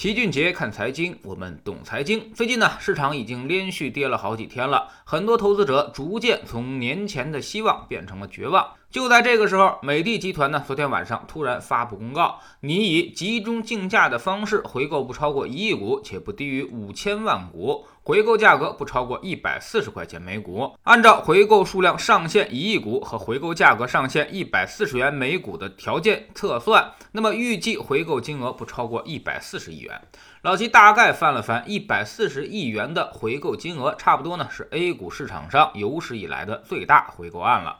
齐俊杰看财经，我们懂财经。最近呢，市场已经连续跌了好几天了，很多投资者逐渐从年前的希望变成了绝望。就在这个时候，美的集团呢，昨天晚上突然发布公告，拟以集中竞价的方式回购不超过一亿股，且不低于五千万股，回购价格不超过一百四十块钱每股。按照回购数量上限一亿股和回购价格上限一百四十元每股的条件测算，那么预计回购金额不超过一百四十亿元。老齐大概翻了翻，一百四十亿元的回购金额，差不多呢是 A 股市场上有史以来的最大回购案了。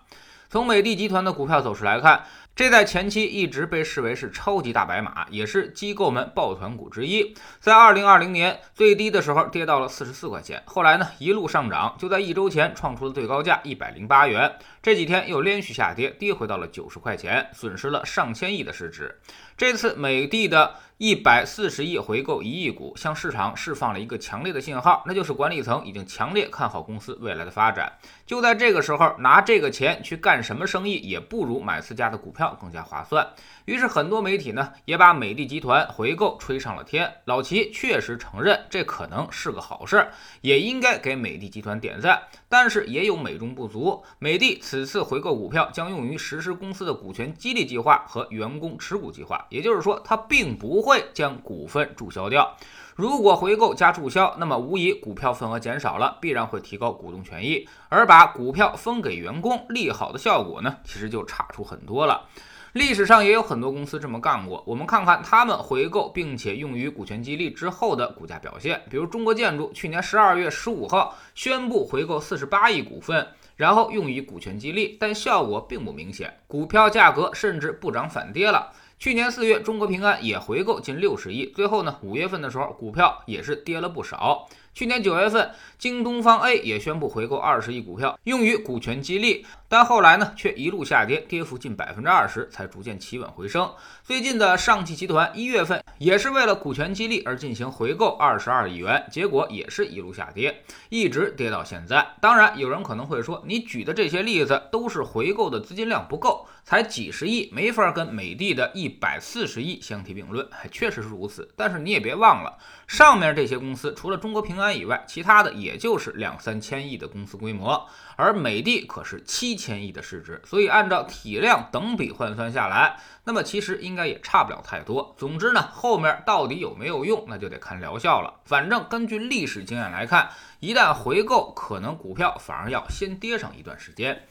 从美的集团的股票走势来看，这在前期一直被视为是超级大白马，也是机构们抱团股之一。在二零二零年最低的时候跌到了四十四块钱，后来呢一路上涨，就在一周前创出了最高价一百零八元。这几天又连续下跌，跌回到了九十块钱，损失了上千亿的市值。这次美的的一百四十亿回购一亿股，向市场释放了一个强烈的信号，那就是管理层已经强烈看好公司未来的发展。就在这个时候，拿这个钱去干什么生意，也不如买自家的股票更加划算。于是，很多媒体呢也把美的集团回购吹上了天。老齐确实承认这可能是个好事儿，也应该给美的集团点赞。但是也有美中不足，美的此次回购股票将用于实施公司的股权激励计划和员工持股计划，也就是说，它并不会将股份注销掉。如果回购加注销，那么无疑股票份额减少了，必然会提高股东权益，而把股票分给员工，利好的效果呢，其实就差出很多了。历史上也有很多公司这么干过，我们看看他们回购并且用于股权激励之后的股价表现。比如中国建筑，去年十二月十五号宣布回购四十八亿股份，然后用于股权激励，但效果并不明显，股票价格甚至不涨反跌了。去年四月，中国平安也回购近六十亿，最后呢，五月份的时候，股票也是跌了不少。去年九月份，京东方 A 也宣布回购二十亿股票，用于股权激励，但后来呢，却一路下跌，跌幅近百分之二十，才逐渐企稳回升。最近的上汽集团一月份也是为了股权激励而进行回购二十二亿元，结果也是一路下跌，一直跌到现在。当然，有人可能会说，你举的这些例子都是回购的资金量不够，才几十亿，没法跟美的的一百四十亿相提并论。确实是如此，但是你也别忘了，上面这些公司除了中国平安安以外，其他的也就是两三千亿的公司规模，而美的可是七千亿的市值，所以按照体量等比换算下来，那么其实应该也差不了太多。总之呢，后面到底有没有用，那就得看疗效了。反正根据历史经验来看，一旦回购，可能股票反而要先跌上一段时间。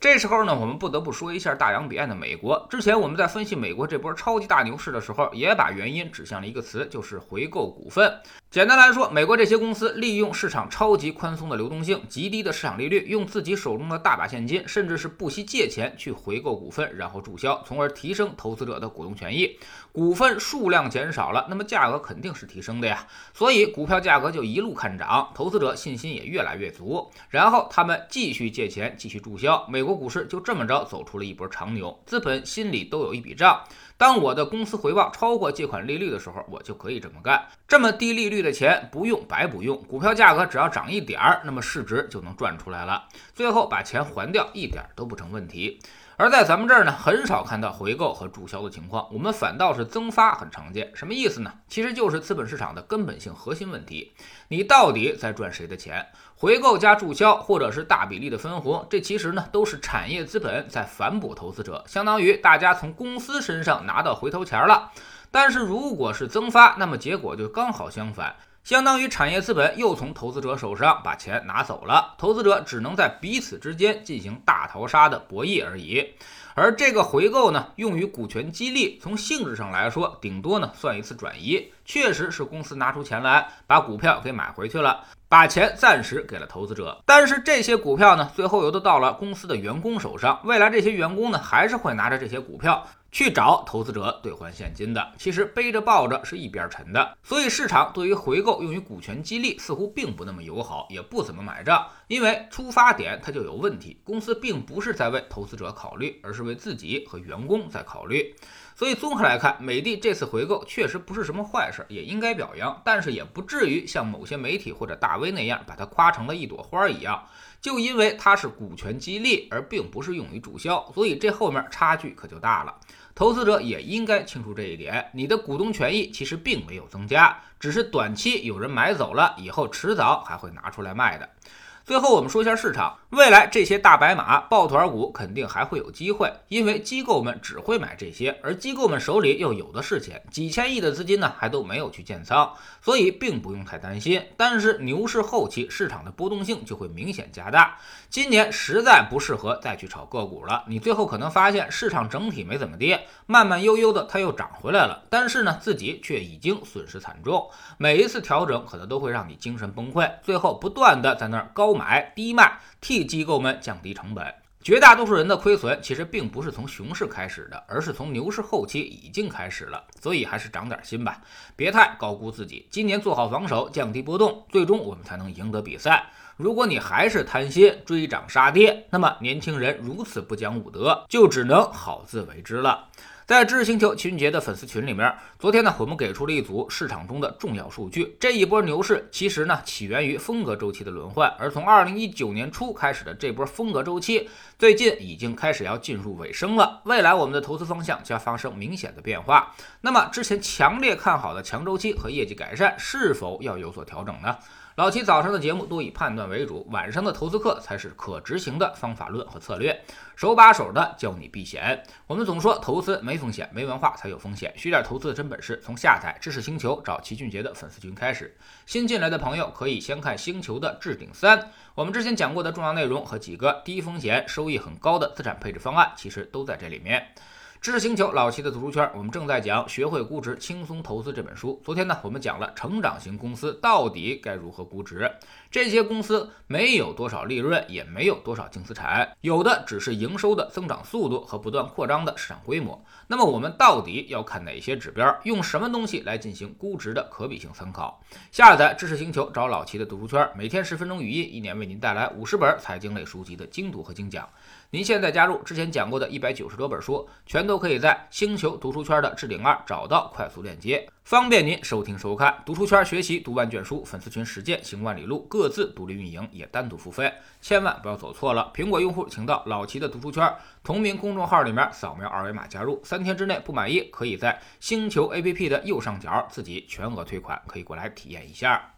这时候呢，我们不得不说一下大洋彼岸的美国。之前我们在分析美国这波超级大牛市的时候，也把原因指向了一个词，就是回购股份。简单来说，美国这些公司利用市场超级宽松的流动性、极低的市场利率，用自己手中的大把现金，甚至是不惜借钱去回购股份，然后注销，从而提升投资者的股东权益。股份数量减少了，那么价格肯定是提升的呀，所以股票价格就一路看涨，投资者信心也越来越足，然后他们继续借钱，继续注销，美国国股市就这么着走出了一波长牛。资本心里都有一笔账。当我的公司回报超过借款利率的时候，我就可以这么干。这么低利率的钱不用白不用，股票价格只要涨一点儿，那么市值就能赚出来了。最后把钱还掉，一点都不成问题。而在咱们这儿呢，很少看到回购和注销的情况，我们反倒是增发很常见。什么意思呢？其实就是资本市场的根本性核心问题：你到底在赚谁的钱？回购加注销，或者是大比例的分红，这其实呢都是产业资本在反哺投资者，相当于大家从公司身上拿到回头钱了。但是如果是增发，那么结果就刚好相反。相当于产业资本又从投资者手上把钱拿走了，投资者只能在彼此之间进行大逃杀的博弈而已。而这个回购呢，用于股权激励，从性质上来说，顶多呢算一次转移，确实是公司拿出钱来把股票给买回去了，把钱暂时给了投资者。但是这些股票呢，最后又都到了公司的员工手上，未来这些员工呢，还是会拿着这些股票。去找投资者兑换现金的，其实背着抱着是一边沉的，所以市场对于回购用于股权激励似乎并不那么友好，也不怎么买账，因为出发点它就有问题，公司并不是在为投资者考虑，而是为自己和员工在考虑。所以综合来看，美的这次回购确实不是什么坏事，也应该表扬，但是也不至于像某些媒体或者大 V 那样把它夸成了一朵花一样。就因为它是股权激励，而并不是用于注销，所以这后面差距可就大了。投资者也应该清楚这一点，你的股东权益其实并没有增加，只是短期有人买走了，以后迟早还会拿出来卖的。最后我们说一下市场，未来这些大白马抱团股肯定还会有机会，因为机构们只会买这些，而机构们手里又有的是钱，几千亿的资金呢还都没有去建仓，所以并不用太担心。但是牛市后期市场的波动性就会明显加大，今年实在不适合再去炒个股了。你最后可能发现市场整体没怎么跌，慢慢悠悠的它又涨回来了，但是呢自己却已经损失惨重，每一次调整可能都会让你精神崩溃，最后不断的在那儿高。买低卖，替机构们降低成本。绝大多数人的亏损其实并不是从熊市开始的，而是从牛市后期已经开始了。所以还是长点心吧，别太高估自己。今年做好防守，降低波动，最终我们才能赢得比赛。如果你还是贪心追涨杀跌，那么年轻人如此不讲武德，就只能好自为之了。在知识星球秦俊杰的粉丝群里面，昨天呢，我们给出了一组市场中的重要数据。这一波牛市其实呢，起源于风格周期的轮换，而从二零一九年初开始的这波风格周期，最近已经开始要进入尾声了。未来我们的投资方向将发生明显的变化。那么之前强烈看好的强周期和业绩改善，是否要有所调整呢？老齐早上的节目多以判断为主，晚上的投资课才是可执行的方法论和策略，手把手的教你避险。我们总说投资没风险，没文化才有风险。学点投资的真本事，从下载知识星球找齐俊杰的粉丝群开始。新进来的朋友可以先看星球的置顶三，我们之前讲过的重要内容和几个低风险、收益很高的资产配置方案，其实都在这里面。知识星球老齐的读书圈，我们正在讲《学会估值，轻松投资》这本书。昨天呢，我们讲了成长型公司到底该如何估值。这些公司没有多少利润，也没有多少净资产，有的只是营收的增长速度和不断扩张的市场规模。那么我们到底要看哪些指标？用什么东西来进行估值的可比性参考？下载知识星球，找老齐的读书圈，每天十分钟语音，一年为您带来五十本财经类书籍的精读和精讲。您现在加入之前讲过的一百九十多本书，全都可以在星球读书圈的置顶二找到快速链接，方便您收听收看。读书圈学习读万卷书，粉丝群实践行万里路，各自独立运营也单独付费，千万不要走错了。苹果用户请到老齐的读书圈同名公众号里面扫描二维码加入，三天之内不满意，可以在星球 APP 的右上角自己全额退款，可以过来体验一下。